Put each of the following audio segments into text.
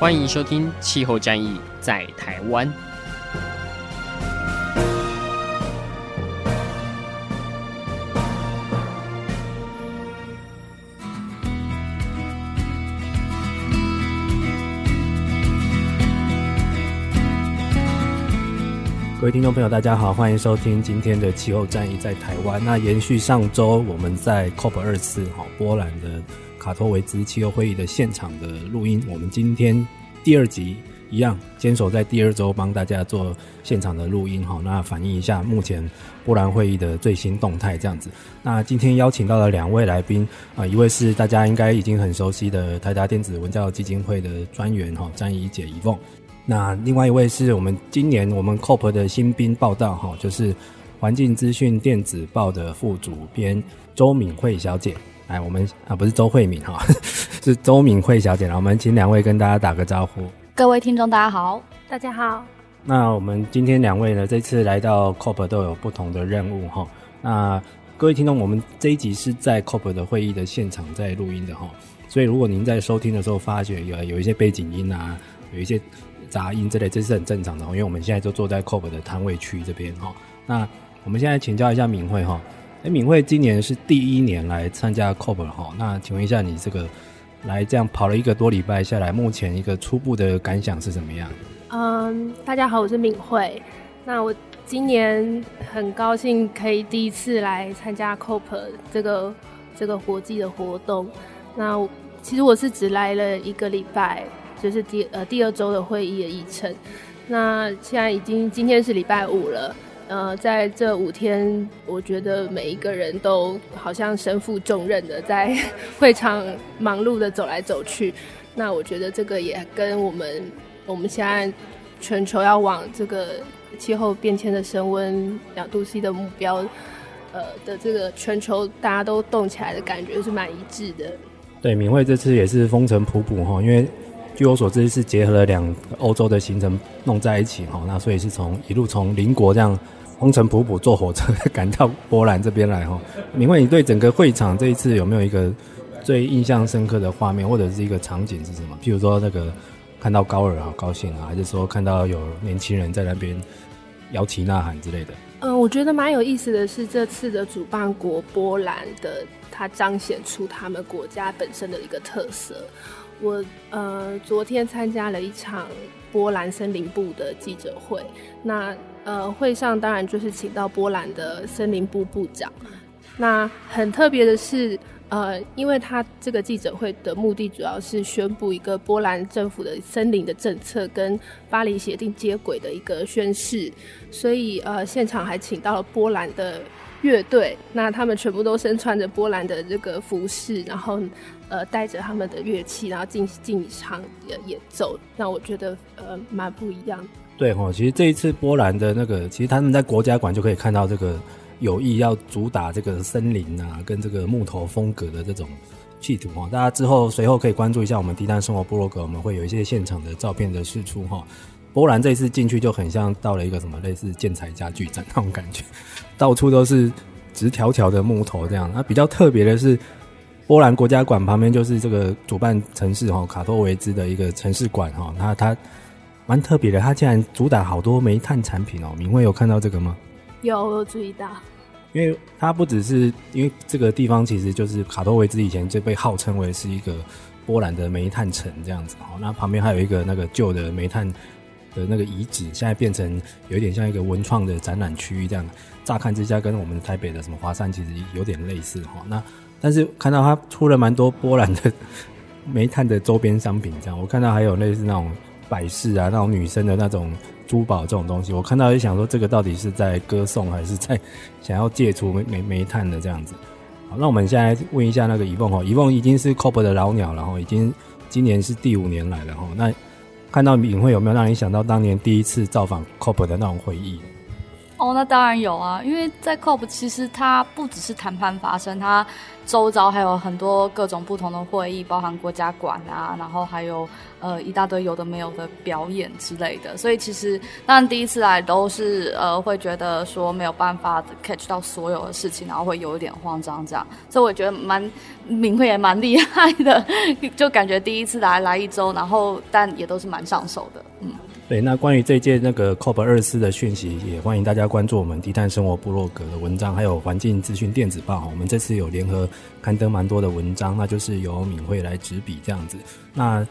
欢迎收听《气候战役在台湾》。各位听众朋友，大家好，欢迎收听今天的气候战役在台湾。那延续上周我们在 COP 二次哈波兰的卡托维兹气候会议的现场的录音，我们今天第二集一样坚守在第二周帮大家做现场的录音哈。那反映一下目前波兰会议的最新动态这样子。那今天邀请到了两位来宾啊，一位是大家应该已经很熟悉的台达电子文教基金会的专员哈詹怡姐怡凤。那另外一位是我们今年我们 COP 的新兵报道哈，就是环境资讯电子报的副主编周敏慧小姐。来，我们啊不是周慧敏哈，是周敏慧小姐。了，我们请两位跟大家打个招呼。各位听众，大家好，大家好。那我们今天两位呢，这次来到 COP 都有不同的任务哈。那各位听众，我们这一集是在 COP 的会议的现场在录音的哈，所以如果您在收听的时候发觉有有一些背景音啊，有一些。杂音之类，这是很正常的，因为我们现在就坐在 COP 的摊位区这边哈。那我们现在请教一下敏慧哈，哎，敏慧今年是第一年来参加 COP 哈。那请问一下，你这个来这样跑了一个多礼拜下来，目前一个初步的感想是怎么样？嗯，大家好，我是敏慧。那我今年很高兴可以第一次来参加 COP 这个这个国际的活动。那我其实我是只来了一个礼拜。就是第呃第二周的会议的议程，那现在已经今天是礼拜五了，呃，在这五天，我觉得每一个人都好像身负重任的在 会场忙碌的走来走去。那我觉得这个也跟我们我们现在全球要往这个气候变迁的升温两度 C 的目标，呃的这个全球大家都动起来的感觉是蛮一致的。对，敏慧这次也是风尘仆仆哈，因为。据我所知，是结合了两个欧洲的行程弄在一起哈，那所以是从一路从邻国这样风尘仆仆坐火车赶到波兰这边来哈。敏慧，你对整个会场这一次有没有一个最印象深刻的画面，或者是一个场景是什么？譬如说那个看到高尔好高兴啊，还是说看到有年轻人在那边摇旗呐喊之类的？嗯，我觉得蛮有意思的是这次的主办国波兰的，它彰显出他们国家本身的一个特色。我呃昨天参加了一场波兰森林部的记者会，那呃会上当然就是请到波兰的森林部部长。那很特别的是，呃，因为他这个记者会的目的主要是宣布一个波兰政府的森林的政策跟巴黎协定接轨的一个宣誓，所以呃现场还请到了波兰的乐队，那他们全部都身穿着波兰的这个服饰，然后。呃，带着他们的乐器，然后进进场演演奏，那我觉得呃蛮不一样的。对哈，其实这一次波兰的那个，其实他们在国家馆就可以看到这个有意要主打这个森林啊，跟这个木头风格的这种企图哈。大家之后随后可以关注一下我们低碳生活部落格，我们会有一些现场的照片的释出哈。波兰这一次进去就很像到了一个什么类似建材家具展那种感觉，到处都是直条条的木头这样。那比较特别的是。波兰国家馆旁边就是这个主办城市哈卡托维兹的一个城市馆哈，它它蛮特别的，它竟然主打好多煤炭产品哦。明慧有看到这个吗？有，我有注意到。因为它不只是因为这个地方其实就是卡托维兹以前就被号称为是一个波兰的煤炭城这样子哦，那旁边还有一个那个旧的煤炭的那个遗址，现在变成有点像一个文创的展览区域这样，乍看之下跟我们台北的什么华山其实有点类似哈，那。但是看到他出了蛮多波兰的煤炭的周边商品，这样我看到还有类似那种摆饰啊，那种女生的那种珠宝这种东西，我看到就想说，这个到底是在歌颂还是在想要戒除煤煤煤炭的这样子？好，那我们现在问一下那个怡凤哈，怡凤已经是 COP 的老鸟了哈，已经今年是第五年来了哈。那看到影会有没有让你想到当年第一次造访 COP 的那种回忆？哦，那当然有啊，因为在 COP 其实它不只是谈判发生，它周遭还有很多各种不同的会议，包含国家馆啊，然后还有呃一大堆有的没有的表演之类的。所以其实当然第一次来都是呃会觉得说没有办法 catch 到所有的事情，然后会有一点慌张这样。所以我觉得蛮敏慧也蛮厉害的，就感觉第一次来来一周，然后但也都是蛮上手的，嗯。对，那关于这届那个 COP 二四的讯息，也欢迎大家关注我们低碳生活部落格的文章，还有环境资讯电子报。我们这次有联合刊登蛮多的文章，那就是由敏慧来执笔这样子。那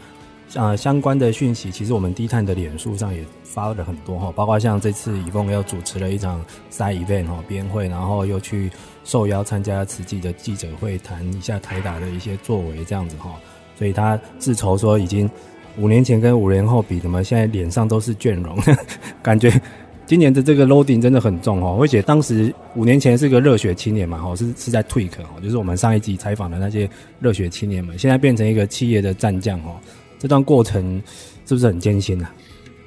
呃相关的讯息，其实我们低碳的脸书上也发了很多哈，包括像这次以凤又主持了一场 side event 哈编会，然后又去受邀参加慈济的记者会，谈一下台达的一些作为这样子哈。所以他自筹说已经。五年前跟五年后比，怎么现在脸上都是倦容？感觉今年的这个 loading 真的很重哦。而且当时五年前是个热血青年嘛，哈，是是在退可哦，就是我们上一集采访的那些热血青年们，现在变成一个企业的战将哦。这段过程是不是很艰辛啊？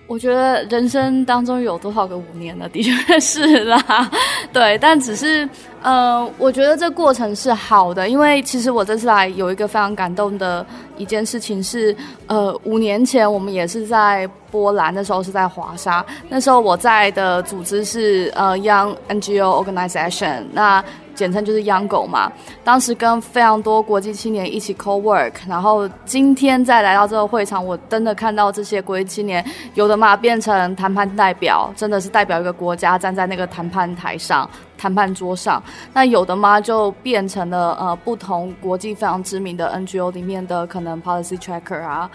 我觉得人生当中有多少个五年呢？的确是啦，对，但只是，呃，我觉得这过程是好的，因为其实我这次来有一个非常感动的一件事情是，呃，五年前我们也是在波兰，那时候是在华沙，那时候我在的组织是呃 Young NGO Organization，那。简称就是 YOUNGO 嘛，当时跟非常多国际青年一起 co-work，然后今天再来到这个会场，我真的看到这些国际青年，有的嘛变成谈判代表，真的是代表一个国家站在那个谈判台上、谈判桌上，那有的嘛就变成了呃不同国际非常知名的 NGO 里面的可能 policy tracker 啊。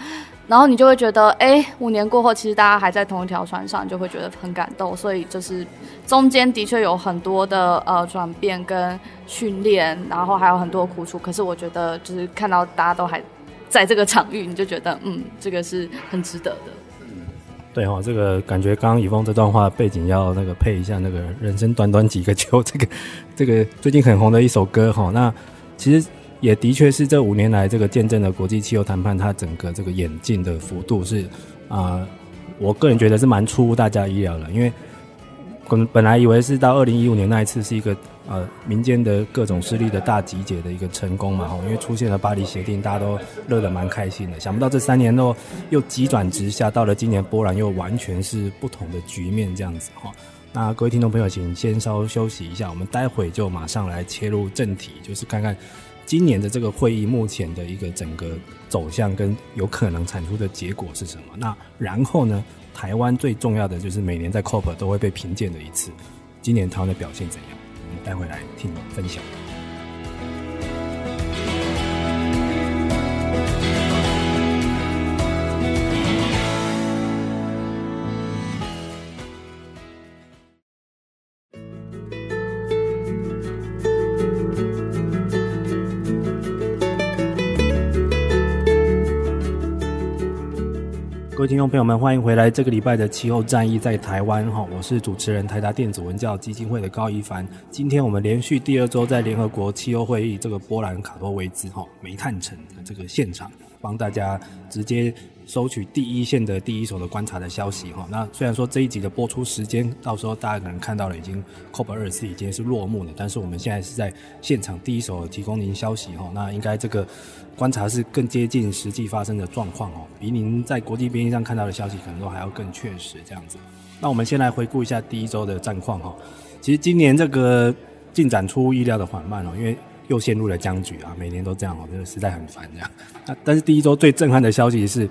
然后你就会觉得，哎，五年过后，其实大家还在同一条船上，就会觉得很感动。所以就是中间的确有很多的呃转变跟训练，然后还有很多苦楚。可是我觉得，就是看到大家都还在这个场域，你就觉得，嗯，这个是很值得的。对哈、这个感觉刚刚以峰这段话背景要那个配一下那个人生短短几个秋，这个这个最近很红的一首歌哈、那其实。也的确是这五年来，这个见证了国际气候谈判它整个这个演进的幅度是啊、我个人觉得是蛮出乎大家意料的。因为本本来以为是到二零一五年那一次是一个呃民间的各种势力的大集结的一个成功嘛，哈，因为出现了巴黎协定，大家都乐得蛮开心的。想不到这三年后又急转直下，到了今年波兰又完全是不同的局面这样子哈。那各位听众朋友，请先稍休息一下，我们待会就马上来切入正题，就是看看。今年的这个会议目前的一个整个走向跟有可能产出的结果是什么？那然后呢，台湾最重要的就是每年在 COP 都会被评鉴的一次，今年台湾的表现怎样？我们待会来听分享。听众朋友们，欢迎回来！这个礼拜的气候战役在台湾哈，我是主持人台达电子文教基金会的高一凡。今天我们连续第二周在联合国气候会议这个波兰卡托维兹哈煤炭城的这个现场，帮大家直接收取第一线的第一手的观察的消息哈。那虽然说这一集的播出时间，到时候大家可能看到了已经 COP 二十四已经是落幕了，但是我们现在是在现场第一手提供您消息哈。那应该这个。观察是更接近实际发生的状况哦，比您在国际边境上看到的消息可能都还要更确实这样子。那我们先来回顾一下第一周的战况哈。其实今年这个进展出乎意料的缓慢哦，因为又陷入了僵局啊，每年都这样哦，真的实在很烦这样。那但是第一周最震撼的消息是，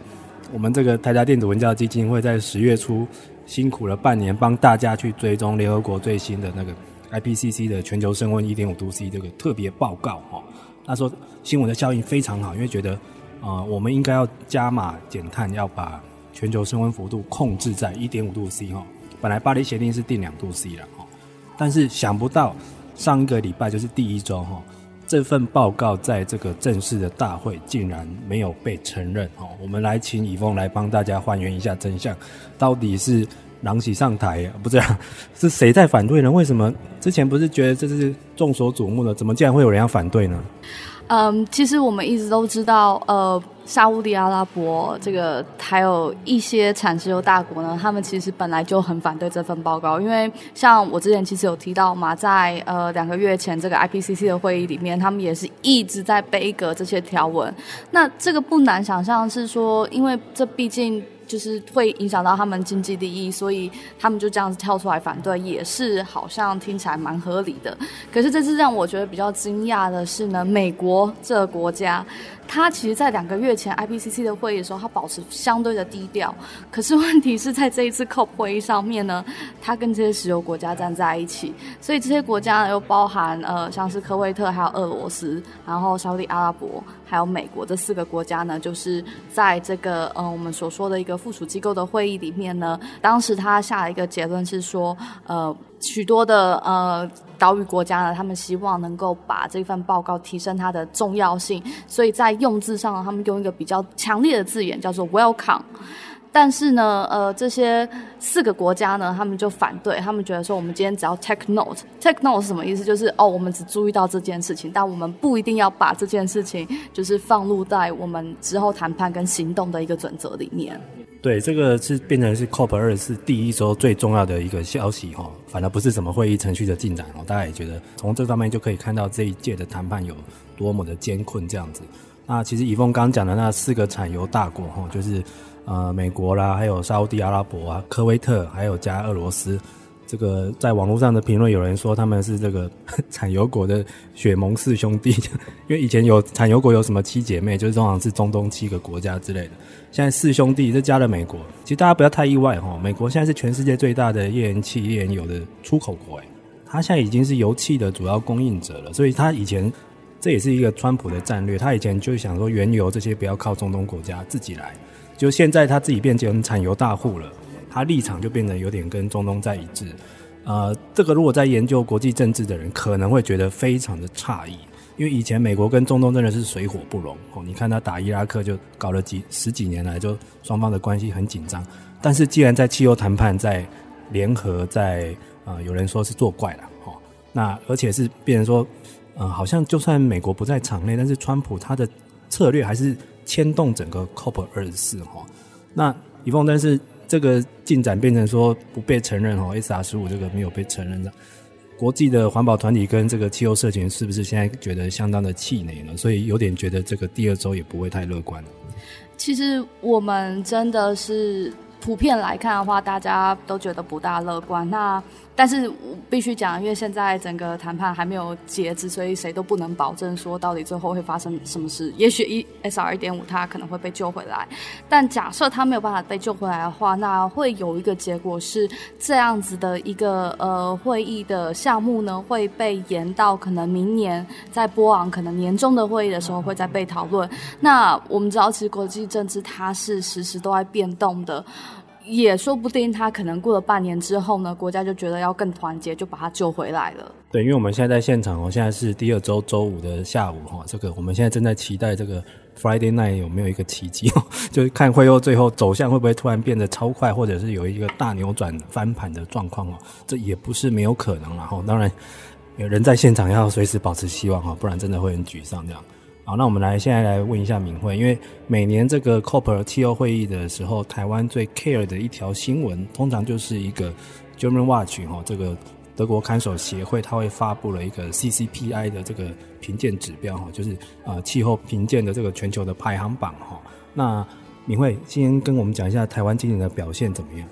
我们这个台达电子文教基金会在十月初辛苦了半年，帮大家去追踪联合国最新的那个 IPCC 的全球升温一点五度 C 这个特别报告哈。他说新闻的效应非常好，因为觉得，呃，我们应该要加码减碳，要把全球升温幅度控制在一点五度 C 哦。本来巴黎协定是定两度 C 了哦，但是想不到上一个礼拜就是第一周哈，这份报告在这个正式的大会竟然没有被承认哦。我们来请以峰来帮大家还原一下真相，到底是狼喜上台不这样？是谁在反对呢？为什么之前不是觉得这是众所瞩目的？怎么竟然会有人要反对呢？嗯，其实我们一直都知道，呃，沙乌地阿拉伯这个还有一些产石油大国呢，他们其实本来就很反对这份报告，因为像我之前其实有提到嘛，在呃两个月前这个 IPCC 的会议里面，他们也是一直在杯葛这些条文。那这个不难想象是说，因为这毕竟。就是会影响到他们经济利益，所以他们就这样子跳出来反对，也是好像听起来蛮合理的。可是这次让我觉得比较惊讶的是呢，美国这个国家。他其实，在两个月前 IPCC 的会议的时候，他保持相对的低调。可是问题是在这一次 COP 会议上面呢，他跟这些石油国家站在一起，所以这些国家呢又包含呃，像是科威特、还有俄罗斯，然后沙乌地阿拉伯，还有美国这四个国家呢，就是在这个呃我们所说的一个附属机构的会议里面呢，当时他下了一个结论是说，呃，许多的呃。岛屿国家呢，他们希望能够把这份报告提升它的重要性，所以在用字上，他们用一个比较强烈的字眼，叫做 “welcome”。但是呢，呃，这些四个国家呢，他们就反对，他们觉得说，我们今天只要 take note，take note 是什么意思？就是哦，我们只注意到这件事情，但我们不一定要把这件事情就是放入在我们之后谈判跟行动的一个准则里面。对，这个是变成是 COP 二是第一周最重要的一个消息哈，反而不是什么会议程序的进展哦。大家也觉得从这方面就可以看到这一届的谈判有多么的艰困这样子。那其实以峰刚讲的那四个产油大国哈，就是呃美国啦，还有沙乌地阿拉伯啊、科威特，还有加俄罗斯。这个在网络上的评论有人说他们是这个 产油国的雪盟四兄弟，因为以前有产油国有什么七姐妹，就是通常是中东七个国家之类的。现在四兄弟，这加了美国，其实大家不要太意外哈。美国现在是全世界最大的页岩气、页岩油的出口国，诶，它现在已经是油气的主要供应者了。所以它以前这也是一个川普的战略，他以前就想说原油这些不要靠中东国家，自己来。就现在他自己变成产油大户了，他立场就变得有点跟中东在一致。呃，这个如果在研究国际政治的人可能会觉得非常的诧异。因为以前美国跟中东真的是水火不容哦，你看他打伊拉克就搞了几十几年来，就双方的关系很紧张。但是既然在汽油谈判在联合在呃，有人说是作怪了哦，那而且是变成说，呃，好像就算美国不在场内，但是川普他的策略还是牵动整个 COP 二十四哈。那一凤，但是这个进展变成说不被承认哦，SR 十五这个没有被承认的。国际的环保团体跟这个气候社群是不是现在觉得相当的气馁呢？所以有点觉得这个第二周也不会太乐观。其实我们真的是普遍来看的话，大家都觉得不大乐观。那但是必须讲，因为现在整个谈判还没有截止，所以谁都不能保证说到底最后会发生什么事。也许一 SR 一点五它可能会被救回来，但假设它没有办法被救回来的话，那会有一个结果是这样子的一个呃会议的项目呢会被延到可能明年在波昂可能年终的会议的时候会再被讨论。那我们知道，其实国际政治它是时时都在变动的。也说不定，他可能过了半年之后呢，国家就觉得要更团结，就把他救回来了。对，因为我们现在在现场哦，现在是第二周周五的下午哈，这个我们现在正在期待这个 Friday night 有没有一个奇迹哦，就是看会后最后走向会不会突然变得超快，或者是有一个大扭转翻盘的状况哦，这也不是没有可能了哈。当然，有人在现场要随时保持希望哈，不然真的会很沮丧这样。好，那我们来现在来问一下敏慧，因为每年这个 COP 气候会议的时候，台湾最 care 的一条新闻，通常就是一个 German Watch 哈，这个德国看守协会，它会发布了一个 CCPI 的这个评鉴指标哈，就是呃气候评鉴的这个全球的排行榜哈。那敏慧先跟我们讲一下台湾今年的表现怎么样？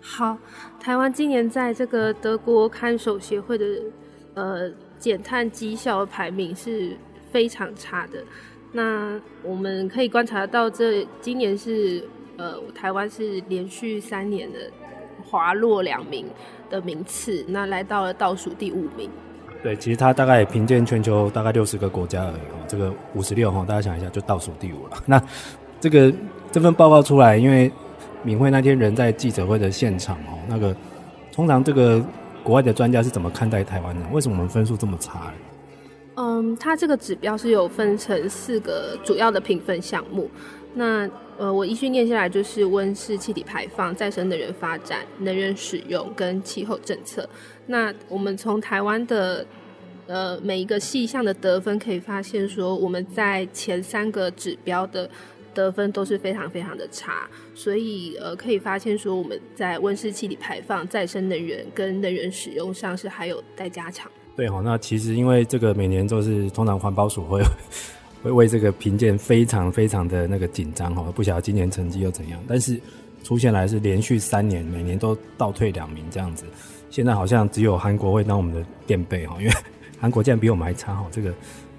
好，台湾今年在这个德国看守协会的呃减碳绩效排名是。非常差的，那我们可以观察到，这今年是呃，台湾是连续三年的滑落两名的名次，那来到了倒数第五名。对，其实它大概也评鉴全球大概六十个国家而已哦，这个五十六哈，大家想一下，就倒数第五了。那这个这份报告出来，因为敏慧那天人在记者会的现场哦，那个通常这个国外的专家是怎么看待台湾的？为什么我们分数这么差？嗯，它这个指标是有分成四个主要的评分项目。那呃，我一序念下来就是温室气体排放、再生能源发展、能源使用跟气候政策。那我们从台湾的呃每一个细项的得分可以发现说，我们在前三个指标的得分都是非常非常的差，所以呃可以发现说我们在温室气体排放、再生能源跟能源使用上是还有待加强。对哈，那其实因为这个每年都是通常环保署会 会为这个评鉴非常非常的那个紧张哈，不晓得今年成绩又怎样，但是出现来是连续三年每年都倒退两名这样子，现在好像只有韩国会当我们的垫背哈，因为 韩国竟然比我们还差哈，这个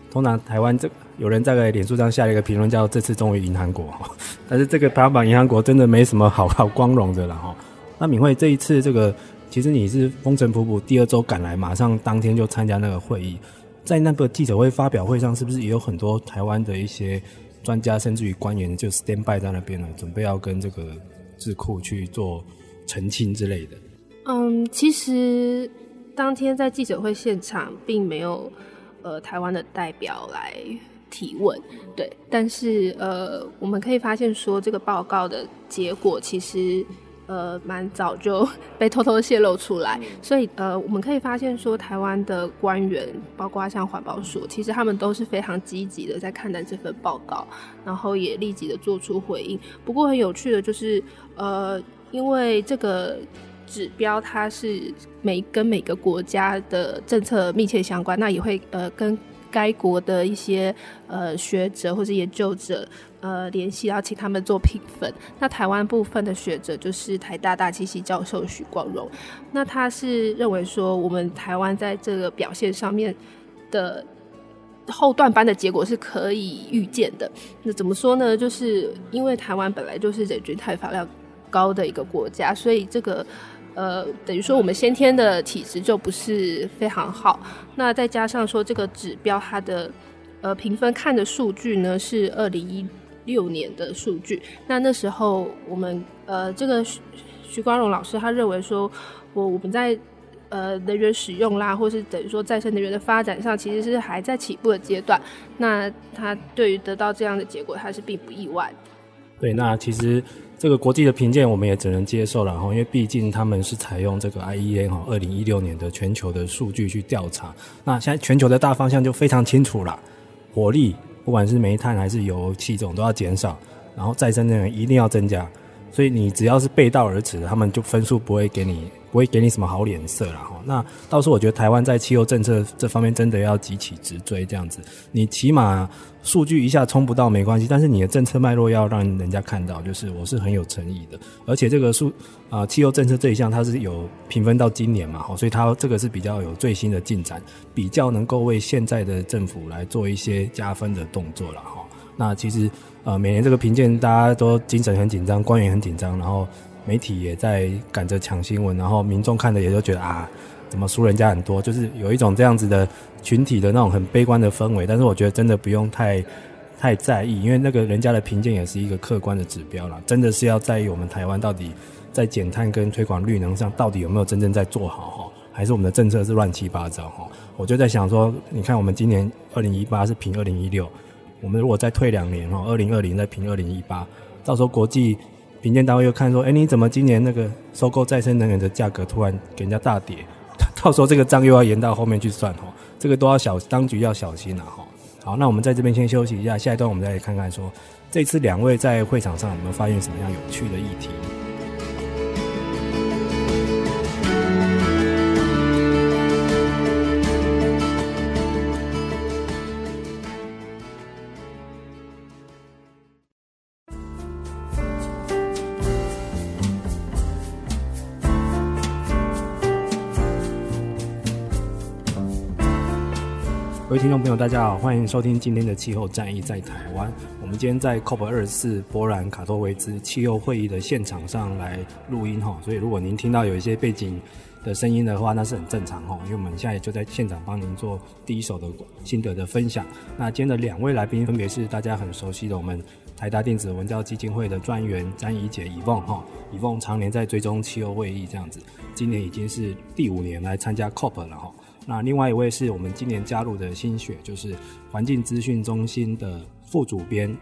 通常台湾这有人在脸书上下了一个评论叫这次终于赢韩国哈，但是这个排行榜赢韩国真的没什么好好光荣的了哈，那敏慧这一次这个。其实你是风尘仆仆，第二周赶来，马上当天就参加那个会议，在那个记者会发表会上，是不是也有很多台湾的一些专家，甚至于官员就 stand by 在那边了，准备要跟这个智库去做澄清之类的？嗯，其实当天在记者会现场，并没有呃台湾的代表来提问，对，但是呃我们可以发现说，这个报告的结果其实。呃，蛮早就 被偷偷泄露出来，所以呃，我们可以发现说，台湾的官员，包括像环保署，其实他们都是非常积极的在看待这份报告，然后也立即的做出回应。不过很有趣的就是，呃，因为这个指标它是每跟每个国家的政策密切相关，那也会呃跟。该国的一些呃学者或者研究者呃联系，要请他们做评分。那台湾部分的学者就是台大大气系教授许光荣，那他是认为说我们台湾在这个表现上面的后段班的结果是可以预见的。那怎么说呢？就是因为台湾本来就是人均碳排量高的一个国家，所以这个。呃，等于说我们先天的体质就不是非常好，那再加上说这个指标它的呃评分看的数据呢是二零一六年的数据，那那时候我们呃这个徐徐光荣老师他认为说我我们在呃能源使用啦，或是等于说再生能源的发展上，其实是还在起步的阶段，那他对于得到这样的结果，他是并不意外。对，那其实。这个国际的评鉴我们也只能接受了哈，因为毕竟他们是采用这个 IEA 哈二零一六年的全球的数据去调查，那现在全球的大方向就非常清楚了，火力不管是煤炭还是油气这种都要减少，然后再生能源一定要增加，所以你只要是背道而驰，他们就分数不会给你。不会给你什么好脸色了哈。那到时候我觉得台湾在气候政策这方面真的要急起直追，这样子，你起码数据一下冲不到没关系，但是你的政策脉络要让人家看到，就是我是很有诚意的。而且这个数啊，气候政策这一项它是有评分到今年嘛，哈，所以它这个是比较有最新的进展，比较能够为现在的政府来做一些加分的动作了哈。那其实呃，每年这个评鉴大家都精神很紧张，官员很紧张，然后。媒体也在赶着抢新闻，然后民众看的也都觉得啊，怎么输人家很多，就是有一种这样子的群体的那种很悲观的氛围。但是我觉得真的不用太太在意，因为那个人家的评鉴也是一个客观的指标啦，真的是要在意我们台湾到底在减碳跟推广绿能上到底有没有真正在做好哈，还是我们的政策是乱七八糟哈？我就在想说，你看我们今年二零一八是评二零一六，我们如果再退两年哈，二零二零再评二零一八，到时候国际。评鉴单位又看说，哎，你怎么今年那个收购再生能源的价格突然给人家大跌？到时候这个账又要延到后面去算哈，这个都要小，当局要小心了哈。好，那我们在这边先休息一下，下一段我们再来看看说，这次两位在会场上有没有发现什么样有趣的议题？大家好，欢迎收听今天的气候战役在台湾。我们今天在 COP 二十四波兰卡托维兹气候会议的现场上来录音哈，所以如果您听到有一些背景的声音的话，那是很正常哈，因为我们现在就在现场帮您做第一手的心得的分享。那今天的两位来宾分别是大家很熟悉的我们台达电子文教基金会的专员詹怡洁 Yvonne 哈，Yvonne 常年在追踪气候会议这样子，今年已经是第五年来参加 COP 了哈。那另外一位是我们今年加入的新血，就是环境资讯中心的副主编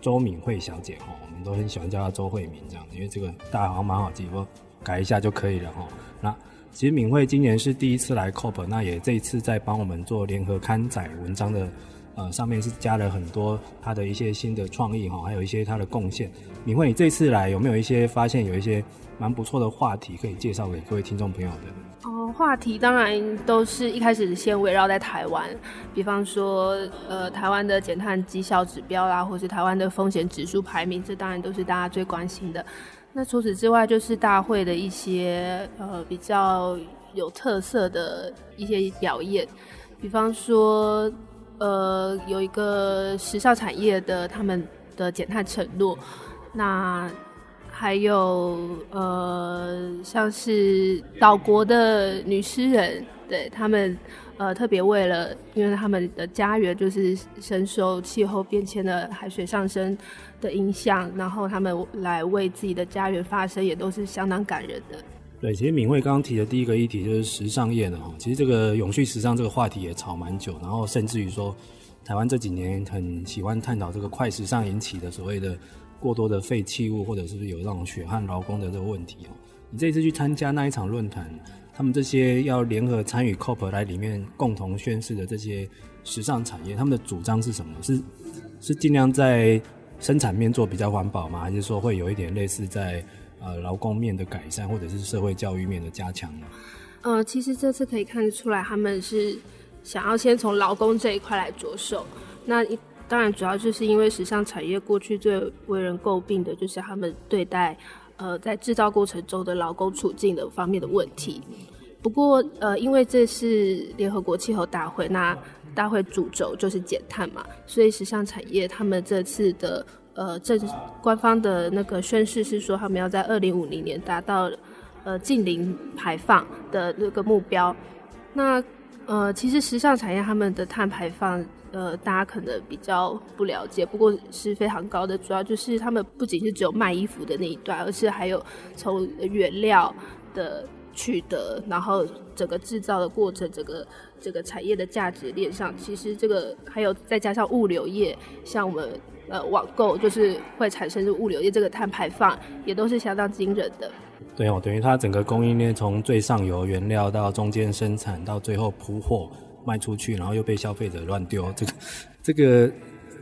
周敏慧小姐哈，我们都很喜欢叫她周慧敏这样子，因为这个大家好像蛮好记，我改一下就可以了哈。那其实敏慧今年是第一次来 COP，那也这一次在帮我们做联合刊载文章的，呃，上面是加了很多他的一些新的创意哈，还有一些他的贡献。敏慧，你这次来有没有一些发现，有一些蛮不错的话题可以介绍给各位听众朋友的？话题当然都是一开始先围绕在台湾，比方说呃台湾的减碳绩效指标啦，或是台湾的风险指数排名，这当然都是大家最关心的。那除此之外，就是大会的一些呃比较有特色的一些表演，比方说呃有一个时尚产业的他们的减碳承诺，那还有呃像是岛国的女诗人，对他们呃特别为了因为他们的家园就是深受气候变迁的海水上升的影响，然后他们来为自己的家园发声，也都是相当感人的。对，其实敏慧刚刚提的第一个议题就是时尚业的哈，其实这个永续时尚这个话题也吵蛮久，然后甚至于说，台湾这几年很喜欢探讨这个快时尚引起的所谓的过多的废弃物，或者是不是有那种血汗劳工的这个问题哦。你这次去参加那一场论坛，他们这些要联合参与 COP 来里面共同宣示的这些时尚产业，他们的主张是什么？是是尽量在生产面做比较环保吗？还是说会有一点类似在呃劳工面的改善，或者是社会教育面的加强呢？呃，其实这次可以看得出来，他们是想要先从劳工这一块来着手。那一当然主要就是因为时尚产业过去最为人诟病的就是他们对待呃在制造过程中的劳工处境的方面的问题。不过呃，因为这是联合国气候大会，那大会主轴就是减碳嘛，所以时尚产业他们这次的呃政官方的那个宣誓是说，他们要在二零五零年达到呃净零排放的那个目标。那呃，其实时尚产业他们的碳排放呃，大家可能比较不了解，不过是非常高的。主要就是他们不仅是只有卖衣服的那一段，而是还有从原料的。取得，然后整个制造的过程，整个这个产业的价值链上，其实这个还有再加上物流业，像我们呃网购，就是会产生物流业这个碳排放，也都是相当惊人的。对哦，等于它整个供应链从最上游原料到中间生产，到最后铺货卖出去，然后又被消费者乱丢，这个这个。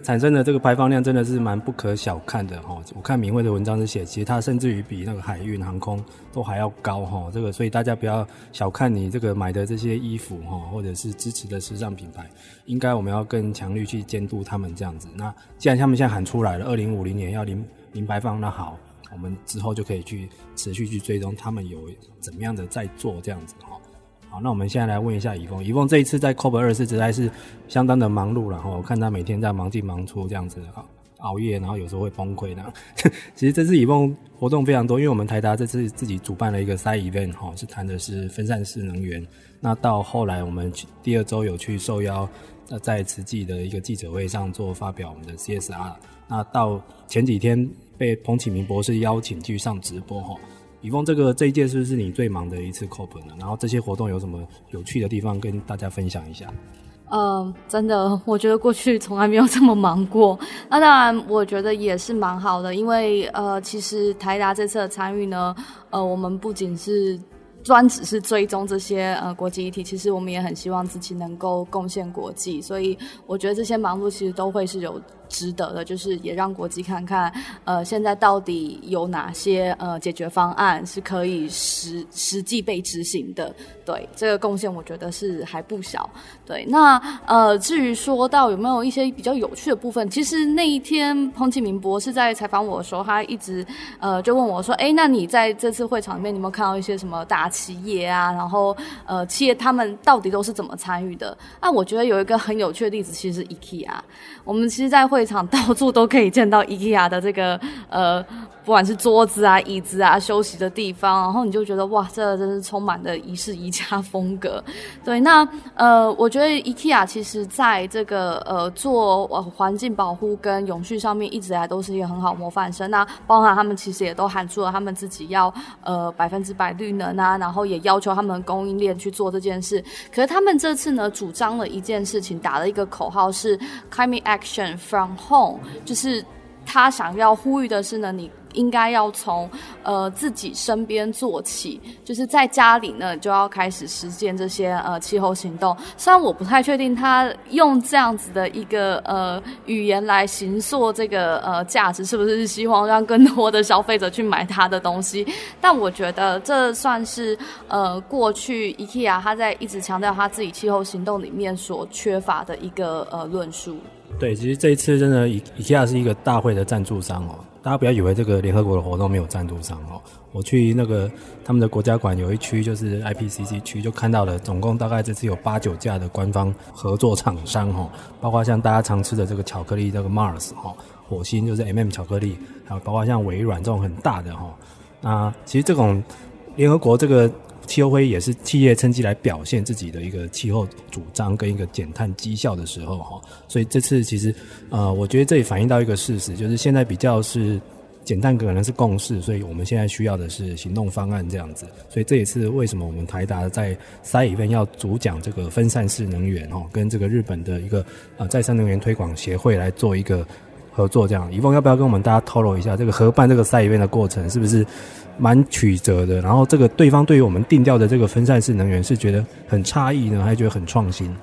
产生的这个排放量真的是蛮不可小看的哈！我看明慧的文章是写，其实它甚至于比那个海运航空都还要高哈。这个所以大家不要小看你这个买的这些衣服哈，或者是支持的时尚品牌，应该我们要更强力去监督他们这样子。那既然他们现在喊出来了，二零五零年要零零排放，那好，我们之后就可以去持续去追踪他们有怎么样的在做这样子哈。好，那我们现在来问一下宜凤。宜凤这一次在 COP 二十实在是相当的忙碌了哈，我看他每天在忙进忙出这样子啊，熬夜，然后有时候会崩溃的。其实这次宜凤活动非常多，因为我们台达这次自己主办了一个 side event 哈，是谈的是分散式能源。那到后来我们第二周有去受邀，在慈济的一个记者会上做发表我们的 CSR。那到前几天被彭启明博士邀请去上直播哈。李峰，这个这一届是不是你最忙的一次 COP 呢？然后这些活动有什么有趣的地方跟大家分享一下？呃，真的，我觉得过去从来没有这么忙过。那当然，我觉得也是蛮好的，因为呃，其实台达这次的参与呢，呃，我们不仅是专只是追踪这些呃国际议题，其实我们也很希望自己能够贡献国际。所以我觉得这些忙碌其实都会是有。值得的，就是也让国际看看，呃，现在到底有哪些呃解决方案是可以实实际被执行的。对，这个贡献我觉得是还不小。对，那呃，至于说到有没有一些比较有趣的部分，其实那一天彭启明博士在采访我的时候，他一直呃就问我说：“哎，那你在这次会场里面，你有没有看到一些什么大企业啊？然后呃，企业他们到底都是怎么参与的？”那我觉得有一个很有趣的例子，其实是 IKEA。我们其实，在会场 到处都可以见到 IKEA 的这个呃。不管是桌子啊、椅子啊、休息的地方，然后你就觉得哇，这真是充满了宜室宜家风格。对，那呃，我觉得 IKEA 其实在这个呃做呃环境保护跟永续上面，一直来都是一个很好模范生。那包含他们其实也都喊出了他们自己要呃百分之百绿能啊，然后也要求他们供应链去做这件事。可是他们这次呢，主张了一件事情，打了一个口号是 Climate Action from 然后就是他想要呼吁的是呢，你。应该要从呃自己身边做起，就是在家里呢就要开始实践这些呃气候行动。虽然我不太确定他用这样子的一个呃语言来形塑这个呃价值，是不是希望让更多的消费者去买他的东西？但我觉得这算是呃过去 IKEA 他在一直强调他自己气候行动里面所缺乏的一个呃论述。对，其实这一次真的，IKEA 是一个大会的赞助商哦。大家不要以为这个联合国的活动没有赞助商哦。我去那个他们的国家馆有一区，就是 IPCC 区，就看到了总共大概这次有八九家的官方合作厂商哦，包括像大家常吃的这个巧克力，这个 Mars 哈，火星就是 MM 巧克力，还有包括像微软这种很大的哈。那其实这种联合国这个。气候会议也是企业趁机来表现自己的一个气候主张跟一个减碳绩效的时候哈，所以这次其实呃，我觉得这里反映到一个事实，就是现在比较是减碳可能是共识，所以我们现在需要的是行动方案这样子，所以这也是为什么我们台达在 Side Event 要主讲这个分散式能源哈，跟这个日本的一个呃再生能源推广协会来做一个合作这样。宜丰要不要跟我们大家透露一下这个合办这个 Side Event 的过程是不是？蛮曲折的，然后这个对方对于我们定调的这个分散式能源是觉得很诧异呢，还是觉得很创新？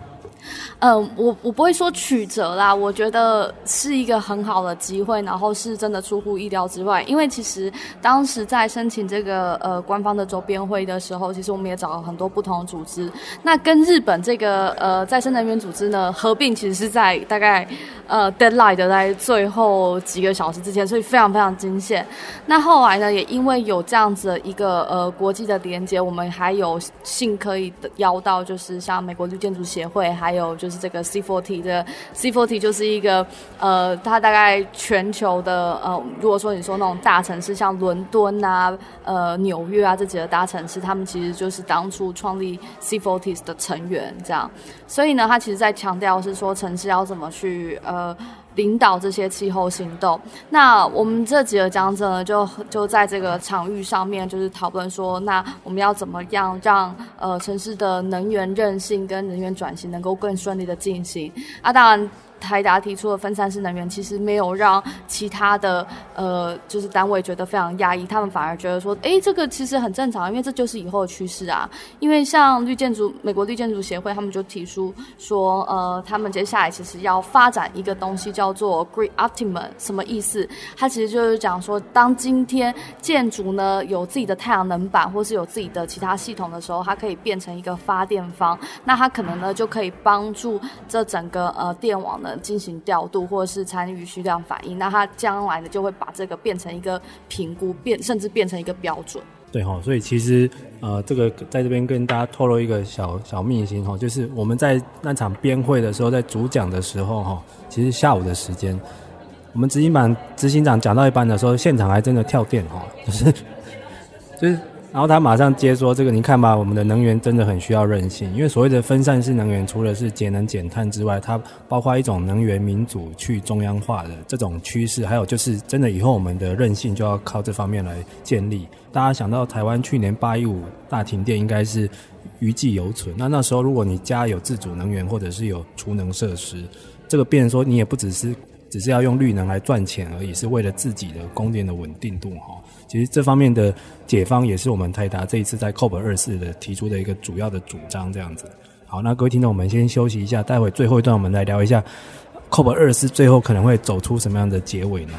嗯，我我不会说曲折啦，我觉得是一个很好的机会，然后是真的出乎意料之外。因为其实当时在申请这个呃官方的周边会的时候，其实我们也找了很多不同的组织。那跟日本这个呃再生能源组织呢合并，其实是在大概呃 deadline 的在最后几个小时之前，所以非常非常惊险。那后来呢，也因为有这样子的一个呃国际的连接，我们还有幸可以邀到，就是像美国绿建筑协会，还有就。是这个 C40 的 C40 就是一个呃，它大概全球的呃，如果说你说那种大城市，像伦敦啊、呃纽约啊这几个大城市，他们其实就是当初创立 C40 的成员这样。所以呢，他其实在强调是说城市要怎么去呃。领导这些气候行动。那我们这几个讲者呢，就就在这个场域上面，就是讨论说，那我们要怎么样让呃城市的能源韧性跟能源转型能够更顺利的进行？啊，当然。台达提出的分散式能源，其实没有让其他的呃，就是单位觉得非常压抑，他们反而觉得说，哎，这个其实很正常，因为这就是以后的趋势啊。因为像绿建筑，美国绿建筑协会，他们就提出说，呃，他们接下来其实要发展一个东西叫做 Grid Optimum，什么意思？它其实就是讲说，当今天建筑呢有自己的太阳能板，或是有自己的其他系统的时候，它可以变成一个发电方，那它可能呢就可以帮助这整个呃电网呢。进行调度，或者是参与虚量反应，那它将来呢就会把这个变成一个评估，变甚至变成一个标准。对哈，所以其实呃，这个在这边跟大家透露一个小小秘辛哈，就是我们在那场编会的时候，在主讲的时候哈，其实下午的时间，我们执行版执行长讲到一半的时候，现场还真的跳电哈，就是就是。然后他马上接说：“这个你看吧，我们的能源真的很需要韧性，因为所谓的分散式能源，除了是节能减碳之外，它包括一种能源民主去中央化的这种趋势，还有就是真的以后我们的韧性就要靠这方面来建立。大家想到台湾去年八一五大停电，应该是余悸犹存。那那时候如果你家有自主能源或者是有储能设施，这个变说你也不只是只是要用绿能来赚钱而已，是为了自己的供电的稳定度哈。”其实这方面的解方也是我们泰达这一次在 COP 二四的提出的一个主要的主张，这样子。好，那各位听众，我们先休息一下，待会最后一段我们来聊一下 COP 二四最后可能会走出什么样的结尾呢？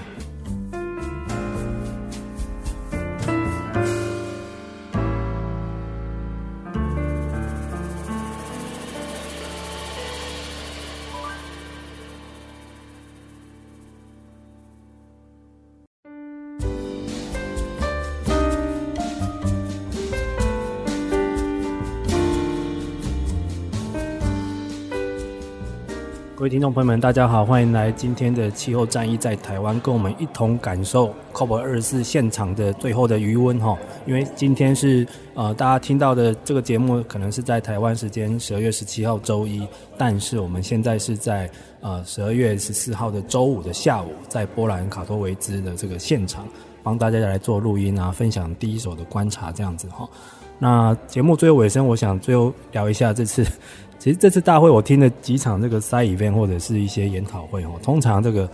各位听众朋友们，大家好，欢迎来今天的气候战役在台湾，跟我们一同感受 COP 二十四现场的最后的余温哈。因为今天是呃大家听到的这个节目，可能是在台湾时间十二月十七号周一，但是我们现在是在呃十二月十四号的周五的下午，在波兰卡托维兹的这个现场，帮大家来做录音啊，分享第一手的观察这样子哈。那节目最后尾声，我想最后聊一下这次。其实这次大会我听了几场这个 side event 或者是一些研讨会哦，通常这个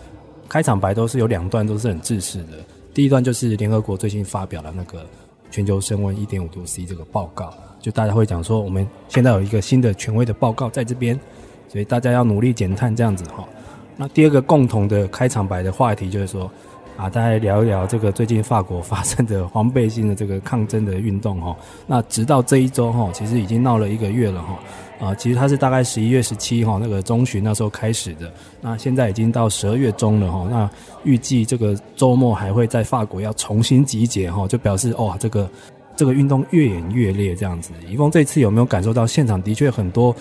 开场白都是有两段都是很制式的，第一段就是联合国最近发表了那个全球升温一点五度 C 这个报告，就大家会讲说，我们现在有一个新的权威的报告在这边，所以大家要努力减碳这样子哈。那第二个共同的开场白的话题就是说。啊，大家聊一聊这个最近法国发生的黄背心的这个抗争的运动哈。那直到这一周哈，其实已经闹了一个月了哈。啊，其实它是大概十一月十七号那个中旬那时候开始的。那现在已经到十二月中了哈。那预计这个周末还会在法国要重新集结哈，就表示哦，这个这个运动越演越烈这样子。宜丰这次有没有感受到现场的确很多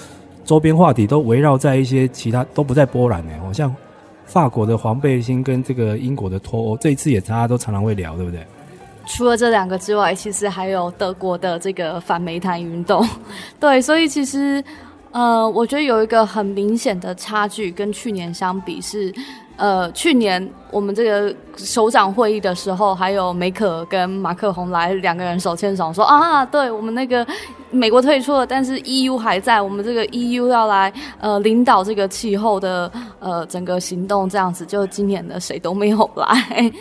周边话题都围绕在一些其他都不在波兰呢？好像。法国的黄背心跟这个英国的脱欧，这一次也大家都常常会聊，对不对？除了这两个之外，其实还有德国的这个反煤炭运动，对，所以其实，呃，我觉得有一个很明显的差距，跟去年相比是。呃，去年我们这个首长会议的时候，还有梅克跟马克宏来两个人手牵手说啊，对我们那个美国退出了，但是 EU 还在，我们这个 EU 要来呃领导这个气候的呃整个行动，这样子，就今年的谁都没有来。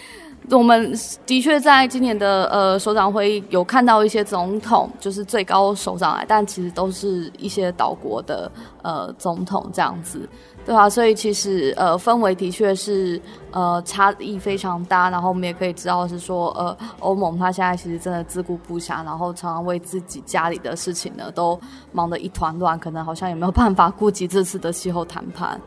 我们的确在今年的呃首长会议有看到一些总统，就是最高首长来，但其实都是一些岛国的呃总统这样子。对啊，所以其实呃氛围的确是呃差异非常大，然后我们也可以知道是说呃欧盟它现在其实真的自顾不暇，然后常常为自己家里的事情呢都忙得一团乱，可能好像也没有办法顾及这次的气候谈判。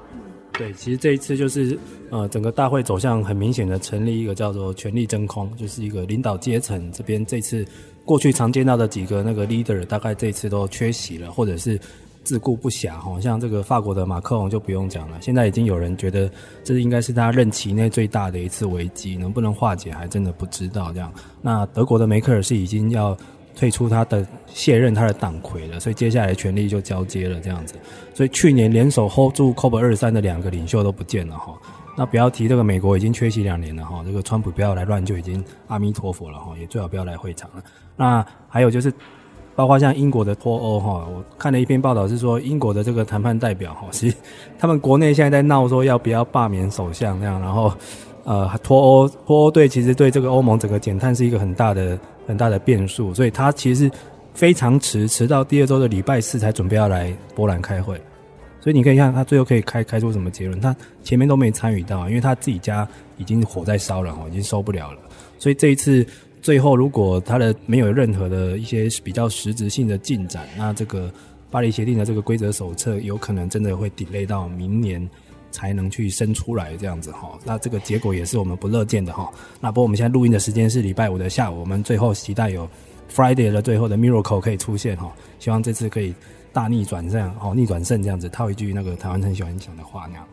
对，其实这一次就是呃整个大会走向很明显的成立一个叫做权力真空，就是一个领导阶层这边这次过去常见到的几个那个 leader 大概这次都缺席了，或者是。自顾不暇哈，像这个法国的马克龙就不用讲了。现在已经有人觉得这应该是他任期内最大的一次危机，能不能化解还真的不知道。这样，那德国的梅克尔是已经要退出他的卸任他的党魁了，所以接下来权力就交接了这样子。所以去年联手 hold 住 COP 二三的两个领袖都不见了哈。那不要提这个美国已经缺席两年了哈，这个川普不要来乱就已经阿弥陀佛了哈，也最好不要来会场了。那还有就是。包括像英国的脱欧哈，我看了一篇报道是说，英国的这个谈判代表哈，其实他们国内现在在闹说要不要罢免首相这样，然后呃脱欧脱欧对其实对这个欧盟整个减碳是一个很大的很大的变数，所以他其实非常迟，迟到第二周的礼拜四才准备要来波兰开会，所以你可以看他最后可以开开出什么结论，他前面都没参与到，因为他自己家已经火在烧了哈，已经受不了了，所以这一次。最后，如果他的没有任何的一些比较实质性的进展，那这个巴黎协定的这个规则手册有可能真的会 delay 到明年才能去生出来这样子哈。那这个结果也是我们不乐见的哈。那不过我们现在录音的时间是礼拜五的下午，我们最后期待有 Friday 的最后的 miracle 可以出现哈。希望这次可以大逆转这样哦，逆转胜这样子套一句那个台湾很喜欢讲的话那样。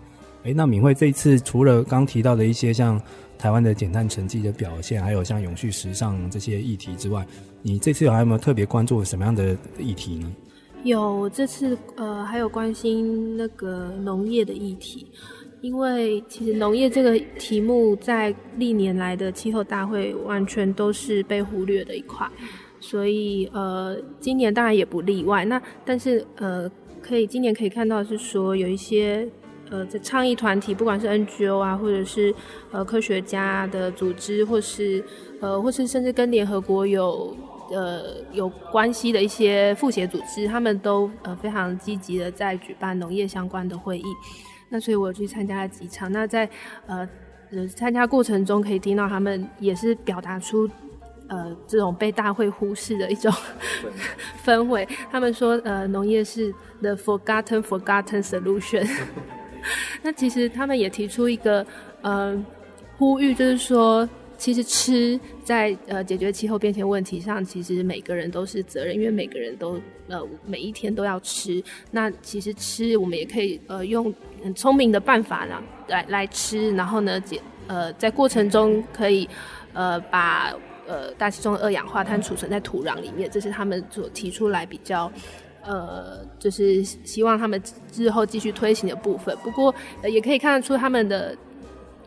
诶，那敏慧这次除了刚提到的一些像。台湾的减碳成绩的表现，还有像永续时尚这些议题之外，你这次还有没有特别关注什么样的议题呢？有，这次呃还有关心那个农业的议题，因为其实农业这个题目在历年来的气候大会完全都是被忽略的一块，所以呃今年当然也不例外。那但是呃可以今年可以看到是说有一些。呃，在倡议团体，不管是 NGO 啊，或者是呃科学家的组织，或是呃，或是甚至跟联合国有呃有关系的一些妇协组织，他们都呃非常积极的在举办农业相关的会议。那所以我去参加了几场。那在呃呃参加过程中，可以听到他们也是表达出呃这种被大会忽视的一种 氛围。他们说，呃，农业是 the forgotten forgotten solution。那其实他们也提出一个呃呼吁，就是说，其实吃在呃解决气候变迁问题上，其实每个人都是责任，因为每个人都呃每一天都要吃。那其实吃我们也可以呃用很聪明的办法呢来来吃，然后呢解呃在过程中可以呃把呃大气中的二氧化碳储存在土壤里面，这是他们所提出来比较。呃，就是希望他们日后继续推行的部分。不过，呃，也可以看得出他们的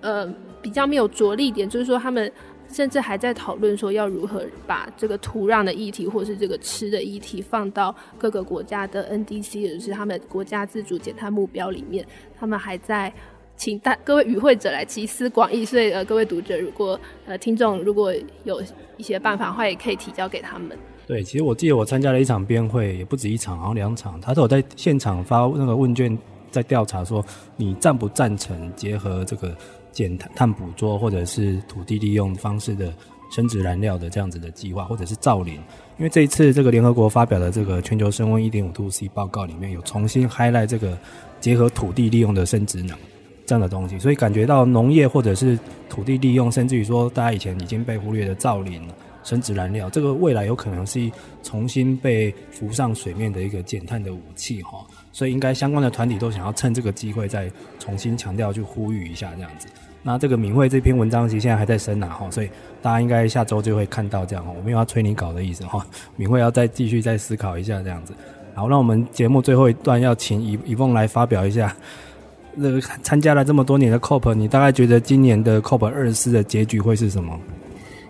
呃比较没有着力点，就是说他们甚至还在讨论说要如何把这个土壤的议题或是这个吃的议题放到各个国家的 NDC，也就是他们国家自主减碳目标里面。他们还在请大各位与会者来集思广益，所以呃，各位读者如果呃听众如果有一些办法的话，也可以提交给他们。对，其实我记得我参加了一场编会，也不止一场，好像两场，他都有在现场发那个问卷，在调查说你赞不赞成结合这个减碳碳捕捉或者是土地利用方式的生质燃料的这样子的计划，或者是造林。因为这一次这个联合国发表的这个全球升温一点五度 C 报告里面有重新 highlight 这个结合土地利用的生质能。这样的东西，所以感觉到农业或者是土地利用，甚至于说大家以前已经被忽略的造林、生质燃料，这个未来有可能是重新被浮上水面的一个减碳的武器哈。所以应该相关的团体都想要趁这个机会再重新强调去呼吁一下这样子。那这个敏慧这篇文章其实现在还在生啊哈，所以大家应该下周就会看到这样哈。我没有要催你稿的意思哈，敏慧要再继续再思考一下这样子。好，那我们节目最后一段要请一一凤来发表一下。那个参加了这么多年的 COP，你大概觉得今年的 COP 二十四的结局会是什么？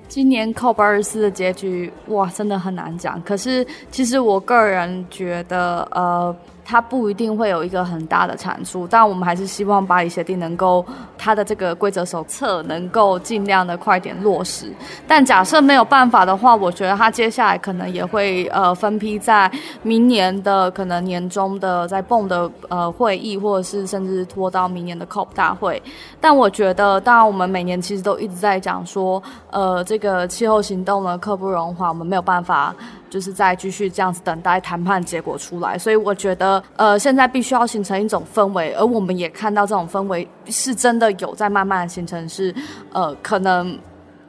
今年 COP 二十四的结局，哇，真的很难讲。可是，其实我个人觉得，呃。它不一定会有一个很大的产出，但我们还是希望巴黎协定能够它的这个规则手册能够尽量的快点落实。但假设没有办法的话，我觉得它接下来可能也会呃分批在明年的可能年中的在蹦的呃会议，或者是甚至拖到明年的 COP 大会。但我觉得，当然我们每年其实都一直在讲说，呃，这个气候行动呢刻不容缓，我们没有办法。就是再继续这样子等待谈判结果出来，所以我觉得，呃，现在必须要形成一种氛围，而我们也看到这种氛围是真的有在慢慢形成，是，呃，可能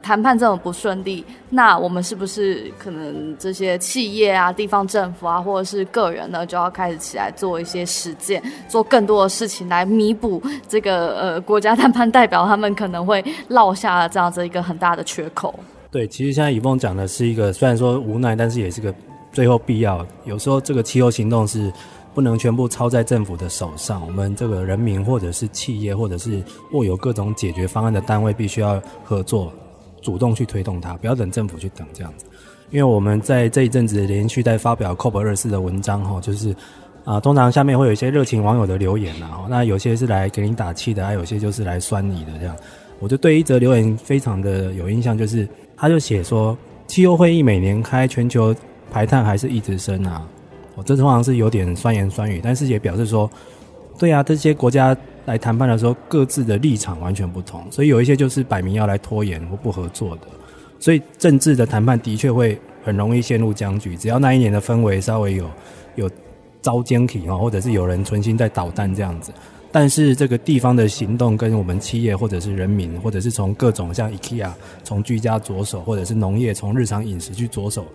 谈判这种不顺利，那我们是不是可能这些企业啊、地方政府啊，或者是个人呢，就要开始起来做一些实践，做更多的事情来弥补这个呃国家 谈判代表他们可能会落下了这样子一个很大的缺口。对，其实现在以梦讲的是一个，虽然说无奈，但是也是个最后必要。有时候这个气候行动是不能全部操在政府的手上，我们这个人民或者是企业或者是握有各种解决方案的单位，必须要合作，主动去推动它，不要等政府去等这样子。因为我们在这一阵子连续在发表 COP 二十四的文章哈，就是啊，通常下面会有一些热情网友的留言呐，那有些是来给你打气的，还有些就是来酸你的这样。我就对一则留言非常的有印象，就是。他就写说，气候会议每年开，全球排碳还是一直升啊。我这通常是有点酸言酸语，但是也表示说，对啊，这些国家来谈判的时候，各自的立场完全不同，所以有一些就是摆明要来拖延或不合作的。所以政治的谈判的确会很容易陷入僵局，只要那一年的氛围稍微有有遭奸体啊，或者是有人存心在捣蛋这样子。但是这个地方的行动跟我们企业或者是人民，或者是从各种像 IKEA 从居家着手，或者是农业从日常饮食去着手，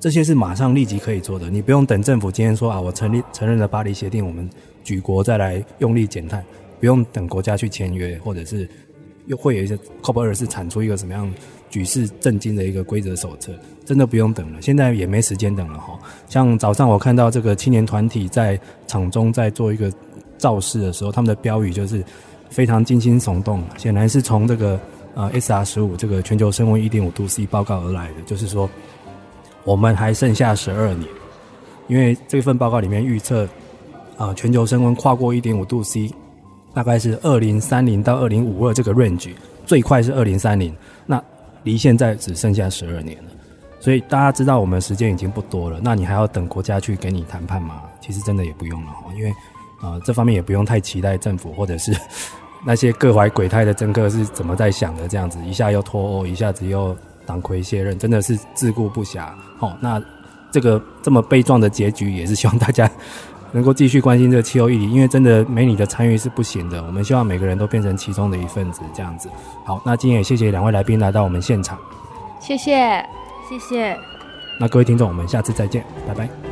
这些是马上立即可以做的。你不用等政府今天说啊，我成立承认了巴黎协定，我们举国再来用力减碳，不用等国家去签约，或者是又会有一些 COP 二十四产出一个什么样举世震惊的一个规则手册，真的不用等了。现在也没时间等了哈。像早上我看到这个青年团体在场中在做一个。造势的时候，他们的标语就是非常惊心耸动，显然是从这个呃 SR 十五这个全球升温一点五度 C 报告而来的。就是说，我们还剩下十二年，因为这份报告里面预测，啊，全球升温跨过一点五度 C，大概是二零三零到二零五二这个 range，最快是二零三零，那离现在只剩下十二年了。所以大家知道我们时间已经不多了，那你还要等国家去给你谈判吗？其实真的也不用了，因为。啊、呃，这方面也不用太期待政府或者是 那些各怀鬼胎的政客是怎么在想的，这样子一下又脱欧，一下子又党魁卸任，真的是自顾不暇。好、哦，那这个这么悲壮的结局，也是希望大家 能够继续关心这个气候议题，因为真的没你的参与是不行的。我们希望每个人都变成其中的一份子，这样子。好，那今天也谢谢两位来宾来到我们现场，谢谢，谢谢。那各位听众，我们下次再见，拜拜。